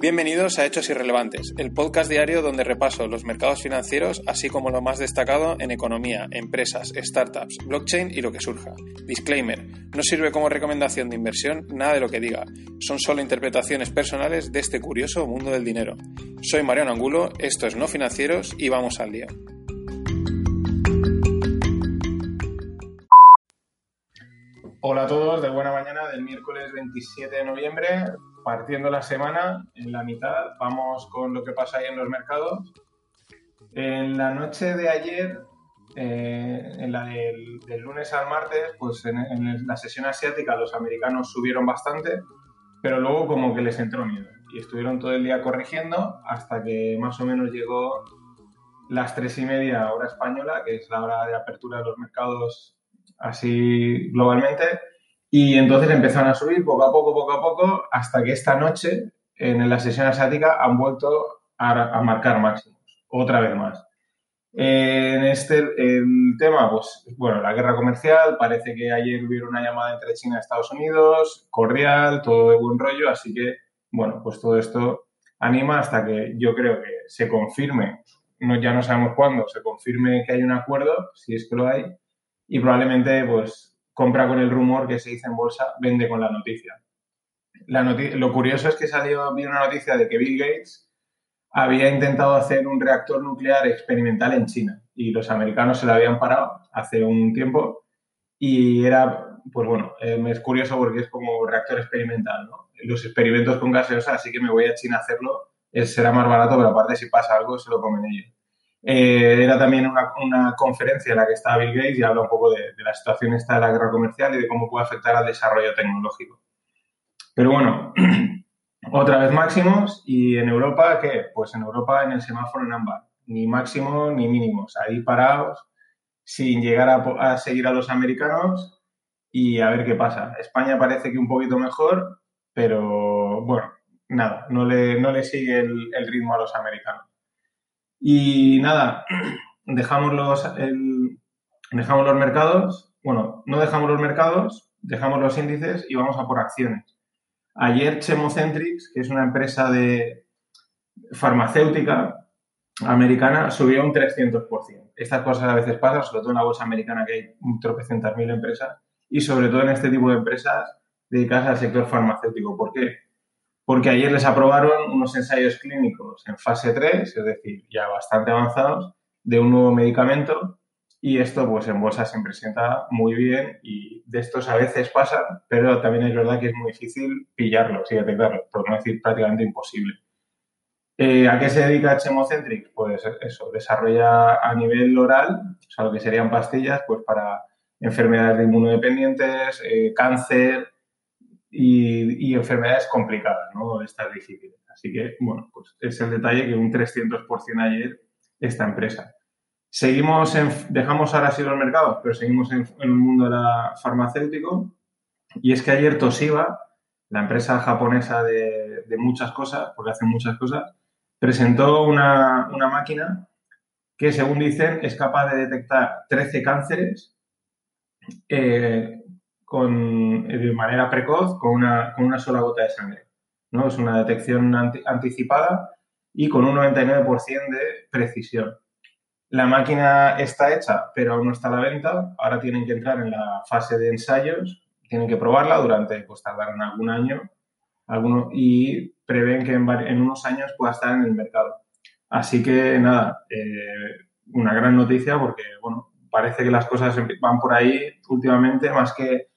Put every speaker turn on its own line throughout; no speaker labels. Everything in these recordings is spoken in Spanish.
Bienvenidos a Hechos Irrelevantes, el podcast diario donde repaso los mercados financieros, así como lo más destacado en economía, empresas, startups, blockchain y lo que surja. Disclaimer, no sirve como recomendación de inversión nada de lo que diga, son solo interpretaciones personales de este curioso mundo del dinero. Soy Mariano Angulo, esto es No Financieros y vamos al día. Hola a todos, de buena mañana del miércoles 27 de noviembre, partiendo la semana en la mitad, vamos con lo que pasa ahí en los mercados. En la noche de ayer, eh, en la del, lunes al martes, pues en, en, la sesión asiática los americanos subieron bastante, pero luego como que les entró miedo y estuvieron todo el día corrigiendo hasta que más o menos llegó las tres y media hora española, que es la hora de apertura de los mercados así globalmente, y entonces empezaron a subir poco a poco, poco a poco, hasta que esta noche, en la sesión asiática, han vuelto a, a marcar máximos, otra vez más. En este el tema, pues, bueno, la guerra comercial, parece que ayer hubo una llamada entre China y Estados Unidos, cordial, todo de buen rollo, así que, bueno, pues todo esto anima hasta que yo creo que se confirme, no, ya no sabemos cuándo, se confirme que hay un acuerdo, si es que lo hay, y probablemente, pues, compra con el rumor que se dice en bolsa, vende con la noticia. La noti lo curioso es que salió una noticia de que Bill Gates había intentado hacer un reactor nuclear experimental en China y los americanos se lo habían parado hace un tiempo y era, pues bueno, eh, es curioso porque es como reactor experimental, ¿no? Los experimentos con gaseosa, así que me voy a China a hacerlo, será más barato, pero aparte si pasa algo se lo comen ellos. Eh, era también una, una, conferencia en la que estaba Bill Gates y habla un poco de, la situación esta de la guerra comercial y de cómo puede afectar al desarrollo tecnológico. Pero bueno, otra vez máximos y en Europa, ¿qué? Pues en Europa en el semáforo en ámbar, ni máximos ni mínimos, ahí parados, sin llegar a, seguir a los americanos y a ver qué pasa. España parece que un poquito mejor, pero bueno, nada, no le, no le sigue el ritmo a los americanos. Y nada, dejamos los, dejamos los mercados, bueno, no dejamos los mercados, dejamos los índices y vamos a por acciones. Ayer Chemocentrics, que es una empresa de farmacéutica americana, subió un 300%. Estas cosas a veces pasan, sobre todo en la bolsa americana que hay un tropecientas mil empresas y sobre todo en este tipo de empresas dedicadas al sector farmacéutico. ¿Por qué? Porque ayer les aprobaron unos ensayos clínicos en fase 3, es decir, ya bastante avanzados, de un nuevo medicamento y esto pues en bolsa se presenta muy bien y de estos a veces pasa, pero también es verdad que es muy difícil pillarlos y detectarlos, por no decir prácticamente imposible. Eh, ¿A qué se dedica Chemocentric? Pues eso, desarrolla a nivel oral, o sea, lo que serían pastillas, pues para enfermedades de inmunodependientes, eh, cáncer, y, enfermedades complicadas, ¿no? Estas difíciles. Así que, bueno, pues es el detalle que un 300% ayer esta empresa. Seguimos, en, dejamos ahora sí los mercados, pero seguimos en, en el mundo de la farmacéutico. Y es que ayer Toshiba, la empresa japonesa de, muchas cosas, porque hacen muchas cosas, presentó una, una máquina que, según dicen, es capaz de detectar 13 cánceres eh, con, de manera precoz con una, con una sola gota de sangre. ¿no? Es una detección anti, anticipada y con un 99% de precisión. La máquina está hecha, pero aún no está a la venta. Ahora tienen que entrar en la fase de ensayos, tienen que probarla durante, pues tardarán algún año alguno, y prevén que en, en, unos años pueda estar en el mercado. Así que nada, eh, una gran noticia porque, bueno, parece que las cosas van por ahí últimamente, más que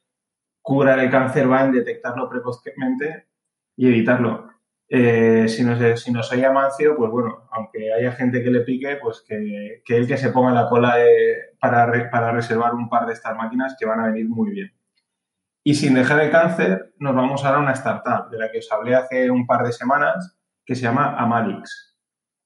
curar el cáncer va en detectarlo precozmente y evitarlo. Eh, si, no, si no soy amancio, pues bueno, aunque haya gente que le pique, pues que, que él que se ponga la cola de, para, para reservar un par de estas máquinas que van a venir muy bien. Y sin dejar el cáncer, nos vamos ahora a una startup de la que os hablé hace un par de semanas, que se llama Amalix.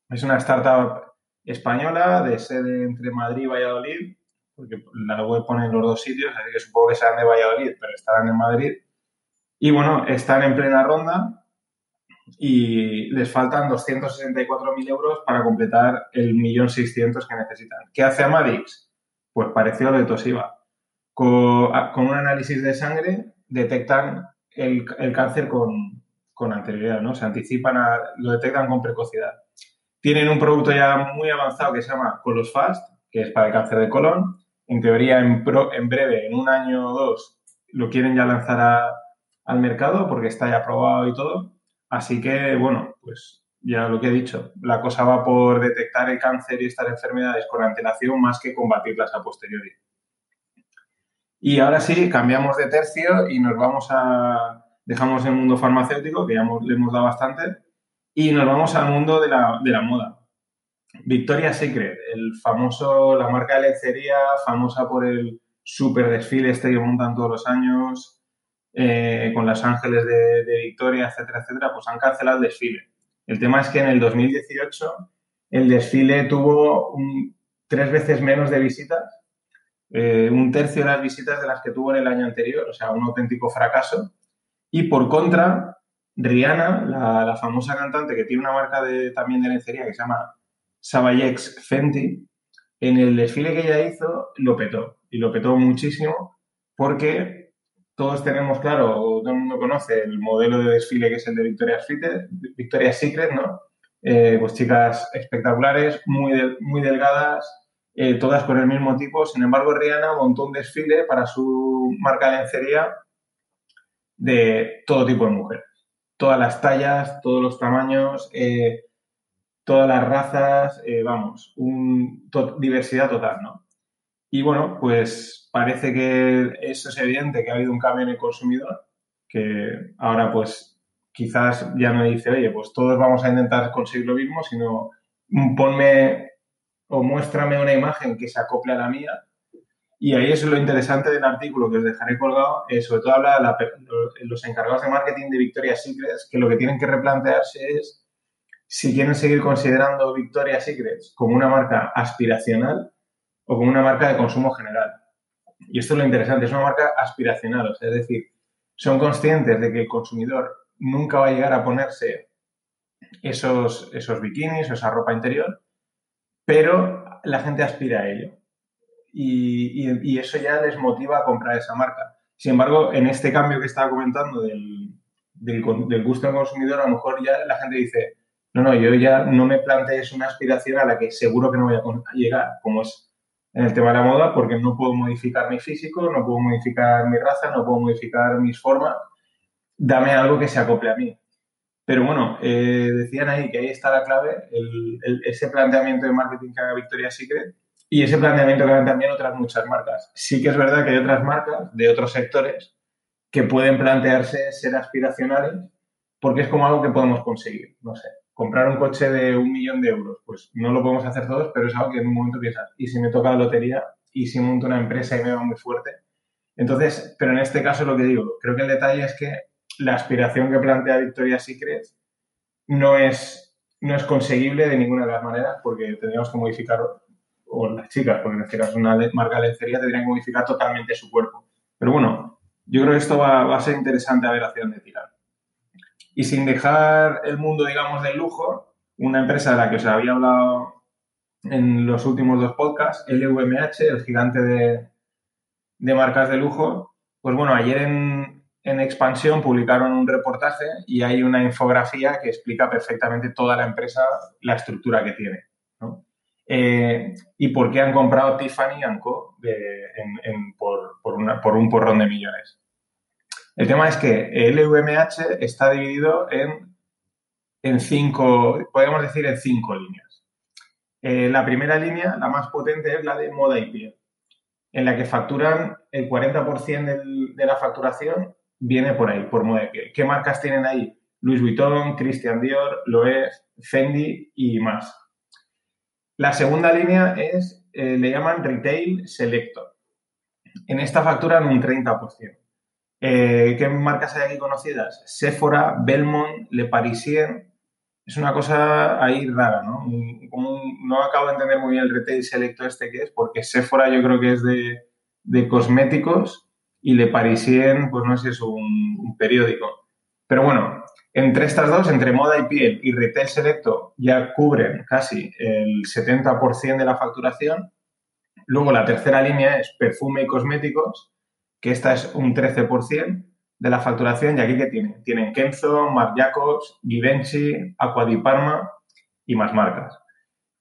Es una startup española de sede entre Madrid y Valladolid, porque la web pone en los dos sitios, así que supongo que sean de Valladolid, pero estarán en Madrid. Y bueno, están en plena ronda y les faltan 264.000 euros para completar el 1.600.000 que necesitan. ¿Qué hace Amalix? Pues parecido a lo de Toshiba. Con, un análisis de sangre detectan el, cáncer con, con, anterioridad, ¿no? Se anticipan, a, lo detectan con precocidad. Tienen un producto ya muy avanzado que se llama Colosfast, que es para el cáncer de colon. En teoría, en, en breve, en un año o dos, lo quieren ya lanzar al mercado porque está ya aprobado y todo. Así que, bueno, pues ya lo que he dicho, la cosa va por detectar el cáncer y estas enfermedades con antelación más que combatirlas a posteriori. Y ahora sí, cambiamos de tercio y nos vamos a, dejamos el mundo farmacéutico, que ya le hemos dado bastante, y nos vamos al mundo de la, de la moda. Victoria's Secret, el famoso, la marca de lencería famosa por el super desfile este que montan todos los años, eh, con Los Ángeles de, Victoria, etcétera, etcétera, pues han cancelado el desfile. El tema es que en el 2018 el desfile tuvo tres veces menos de visitas, eh, un tercio de las visitas de las que tuvo en el año anterior, o sea, un auténtico fracaso. Y por contra, Rihanna, la, famosa cantante que tiene una marca de, también de lencería que se llama Savayex Fenty, en el desfile que ella hizo lo petó. Y lo petó muchísimo porque todos tenemos claro, todo el mundo conoce el modelo de desfile que es el de Victoria's Secret, Secret ¿no? Eh, pues chicas espectaculares, muy, muy delgadas, eh, todas con el mismo tipo. Sin embargo, Rihanna montó un desfile para su marca de lencería de todo tipo de mujeres. Todas las tallas, todos los tamaños, eh, todas las razas, vamos, un, diversidad total, ¿no? Y bueno, pues parece que eso es evidente, que ha habido un cambio en el consumidor, que ahora pues quizás ya no dice, oye, pues todos vamos a intentar conseguir lo mismo, sino ponme o muéstrame una imagen que se acople a la mía. Y ahí es lo interesante del artículo que os dejaré colgado, eh, sobre todo habla de los encargados de marketing de Victoria's Secrets, que lo que tienen que replantearse es si quieren seguir considerando Victoria's Secrets como una marca aspiracional o como una marca de consumo general. Y esto es lo interesante, es una marca aspiracional, es decir, son conscientes de que el consumidor nunca va a llegar a ponerse esos, esos bikinis o esa ropa interior, pero la gente aspira a ello. Y, eso ya les motiva a comprar esa marca. Sin embargo, en este cambio que estaba comentando del, del, del gusto del consumidor, a lo mejor ya la gente dice, no, no, yo ya no me plantees una aspiración a la que seguro que no voy a llegar, como es en el tema de la moda porque no puedo modificar mi físico, no puedo modificar mi raza, no puedo modificar mis formas. Dame algo que se acople a mí. Pero bueno, eh, decían ahí que ahí está la clave, ese planteamiento de marketing que haga Victoria's Secret y ese planteamiento que hagan también otras muchas marcas. Sí que es verdad que hay otras marcas de otros sectores que pueden plantearse ser aspiracionales porque es como algo que podemos conseguir. No sé, comprar un coche de un millón de euros, pues no lo podemos hacer todos, pero es algo que en un momento piensas, y si me toca la lotería, y si monto una empresa y me va muy fuerte. Entonces, pero en este caso lo que digo, creo que el detalle es que la aspiración que plantea Victoria's Secret no es, no es conseguible de ninguna de las maneras, porque tendríamos que modificar, o las chicas, porque en este caso una marca de lencería, tendrían que modificar totalmente su cuerpo. Pero bueno, yo creo que esto va, va a ser interesante a ver hacia dónde tirar. Y sin dejar el mundo, digamos, del lujo, una empresa de la que os había hablado en los últimos dos podcasts, LVMH, el gigante de, marcas de lujo, pues bueno, ayer en, Expansión publicaron un reportaje y hay una infografía que explica perfectamente toda la empresa, la estructura que tiene. Eh, y por qué han comprado Tiffany Co. por, por un porrón de millones. El tema es que el LVMH está dividido en, en cinco, podemos decir en cinco líneas. Eh, la primera línea, la más potente, es la de moda y piel, en la que facturan el 40% de la facturación viene por ahí, por moda y. ¿Qué marcas tienen ahí? Louis Vuitton, Christian Dior, Loewe, Fendi y más. La segunda línea es, eh, le llaman Retail Selector. En esta facturan un 30%. Eh, ¿Qué marcas hay aquí conocidas? Sephora, Belmont, Le Parisien. Es una cosa ahí rara, ¿no? no acabo de entender muy bien el retail selecto este que es, porque Sephora yo creo que es de, cosméticos y Le Parisien, pues no sé si es un periódico. Pero bueno, entre estas dos, entre moda y piel y retail selecto, ya cubren casi el 70% de la facturación. Luego la tercera línea es perfume y cosméticos, que esta es un 13% de la facturación. ¿Y aquí qué tienen? Tienen Kenzo, Marc Jacobs, Givenchy, Aqua di Parma y más marcas.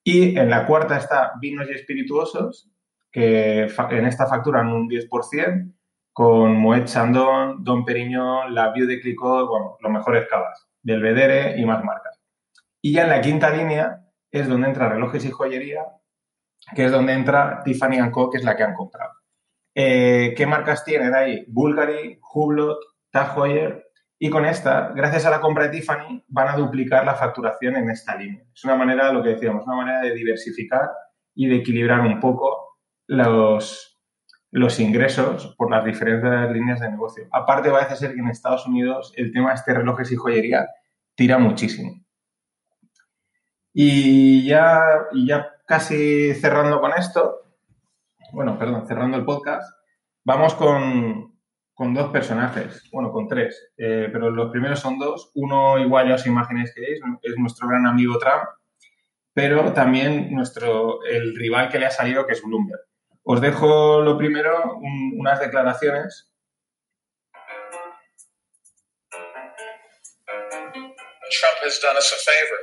Y en la cuarta está vinos y espirituosos, que en esta facturan un 10%, con Moet Chandon, Don Perignon, La Vieux de Clicquot, bueno, los mejores cavas, Belvedere y más marcas. Y ya en la quinta línea es donde entra relojes y joyería, que es donde entra Tiffany Co., que es la que han comprado. Eh, ¿Qué marcas tienen ahí? Bulgari, Hublot, Tag Heuer, y con esta, gracias a la compra de Tiffany, van a duplicar la facturación en esta línea. Es una manera, lo que decíamos, una manera de diversificar y de equilibrar un poco los, los ingresos por las diferentes líneas de negocio. Aparte, parece ser que en Estados Unidos el tema de este relojes y joyería tira muchísimo. Y ya, y ya casi cerrando con esto, bueno, perdón, cerrando el podcast, vamos con, dos personajes, bueno, con tres, eh, pero los primeros son dos. Uno, igual ya os imagináis que es, es nuestro gran amigo Trump, pero también nuestro, el rival que le ha salido, que es Bloomberg. Os dejo lo primero, unas declaraciones. Trump has done us a favor.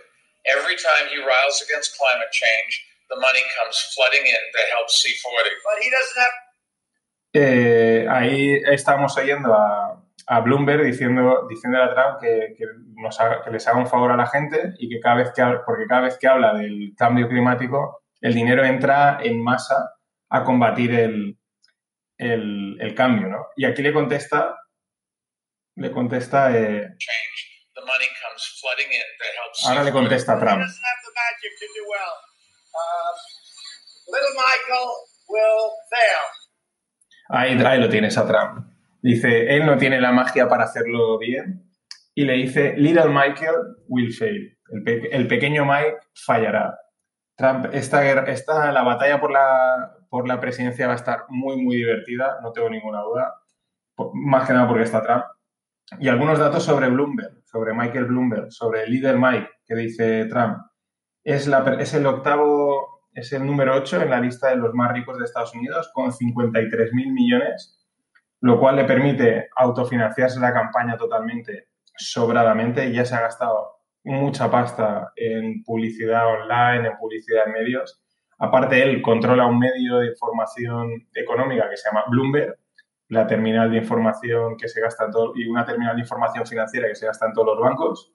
Every time he riles against climate change, the money comes flooding in to help C40. But he doesn't have... Eh, ahí estamos oyendo a, a Bloomberg diciendo, diciendo a Trump que, que, nos haga, que, les haga un favor a la gente y que cada vez que porque cada vez que habla del cambio climático, el dinero entra en masa a combatir el, el, cambio, ¿no? Y aquí le contesta, le contesta... Eh, ahora le contesta Trump. Ahí, ahí lo tienes a Trump. Dice, él no tiene la magia para hacerlo bien. Y le dice, Little Michael will fail. El, el pequeño Mike fallará. Trump, esta, esta, la batalla por la, por la presidencia va a estar muy, muy divertida, no tengo ninguna duda, más que nada porque está Trump. Y algunos datos sobre Bloomberg, sobre Michael Bloomberg, sobre el líder Mike, que dice Trump. Es, la, es el octavo, es el número 8 en la lista de los más ricos de Estados Unidos, con 53 mil millones, lo cual le permite autofinanciarse la campaña totalmente, sobradamente, ya se ha gastado mucha pasta en publicidad online, en publicidad en medios, Aparte, él controla un medio de información económica que se llama Bloomberg, la terminal de información que se gasta en todo, y una terminal de información financiera que se gasta en todos los bancos.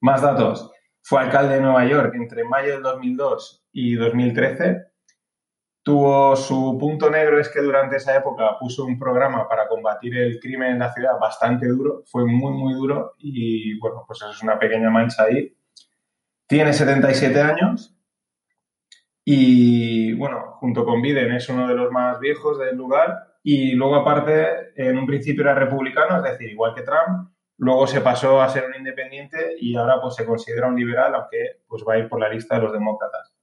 Más datos. Fue alcalde de Nueva York entre mayo del 2002 y 2013. Tuvo su punto negro es que durante esa época puso un programa para combatir el crimen en la ciudad bastante duro, fue muy, muy duro y bueno, pues eso es una pequeña mancha ahí. Tiene 77 años y bueno, junto con Biden es uno de los más viejos del lugar. Y luego, aparte, en un principio era republicano, es decir, igual que Trump. Luego se pasó a ser un independiente y ahora pues se considera un liberal, aunque pues va a ir por la lista de los demócratas.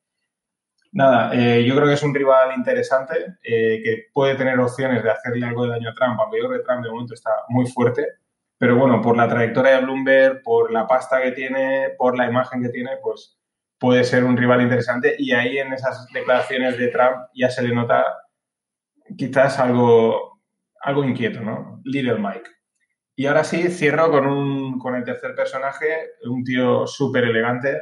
Nada, eh, yo creo que es un rival interesante eh, que puede tener opciones de hacerle algo de daño a Trump, aunque yo creo que Trump de momento está muy fuerte. Pero bueno, por la trayectoria de Bloomberg, por la pasta que tiene, por la imagen que tiene, pues puede ser un rival interesante y ahí en esas declaraciones de Trump ya se le nota quizás algo, algo inquieto, ¿no? Little Mike. Y ahora sí, cierro con, un, con el tercer personaje, un tío súper elegante,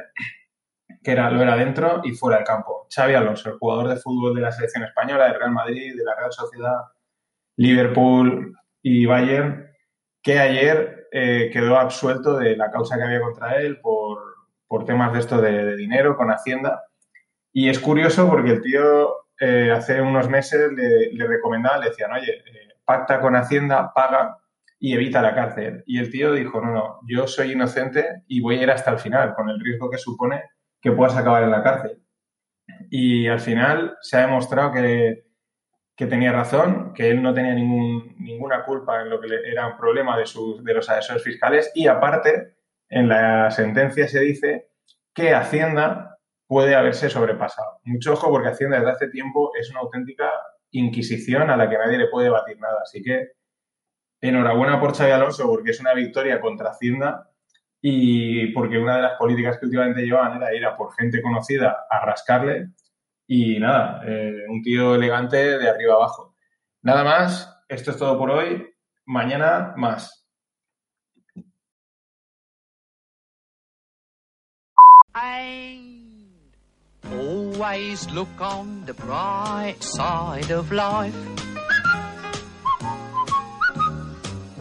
que era, lo era dentro y fuera del campo. Xavi Alonso, el jugador de fútbol de la selección española, del Real Madrid, de la Real Sociedad, Liverpool y Bayern, que ayer eh, quedó absuelto de la causa que había contra él por por temas de esto de, dinero con Hacienda. Y es curioso porque el tío eh, hace unos meses le, le, recomendaba, le decían, oye, eh, pacta con Hacienda, paga y evita la cárcel. Y el tío dijo, no, no, yo soy inocente y voy a ir hasta el final, con el riesgo que supone que puedas acabar en la cárcel. Y al final se ha demostrado que, que tenía razón, que él no tenía ningún, ninguna culpa en lo que era un problema de, sus, de los asesores fiscales y aparte, en la sentencia se dice que Hacienda puede haberse sobrepasado. Mucho ojo porque Hacienda desde hace tiempo es una auténtica inquisición a la que nadie le puede batir nada. Así que enhorabuena por Xavi Alonso porque es una victoria contra Hacienda y porque una de las políticas que últimamente llevaban era ir a por gente conocida a rascarle y nada, eh, un tío elegante de arriba abajo. Nada más, esto es todo por hoy. Mañana más. always look on the bright side of life.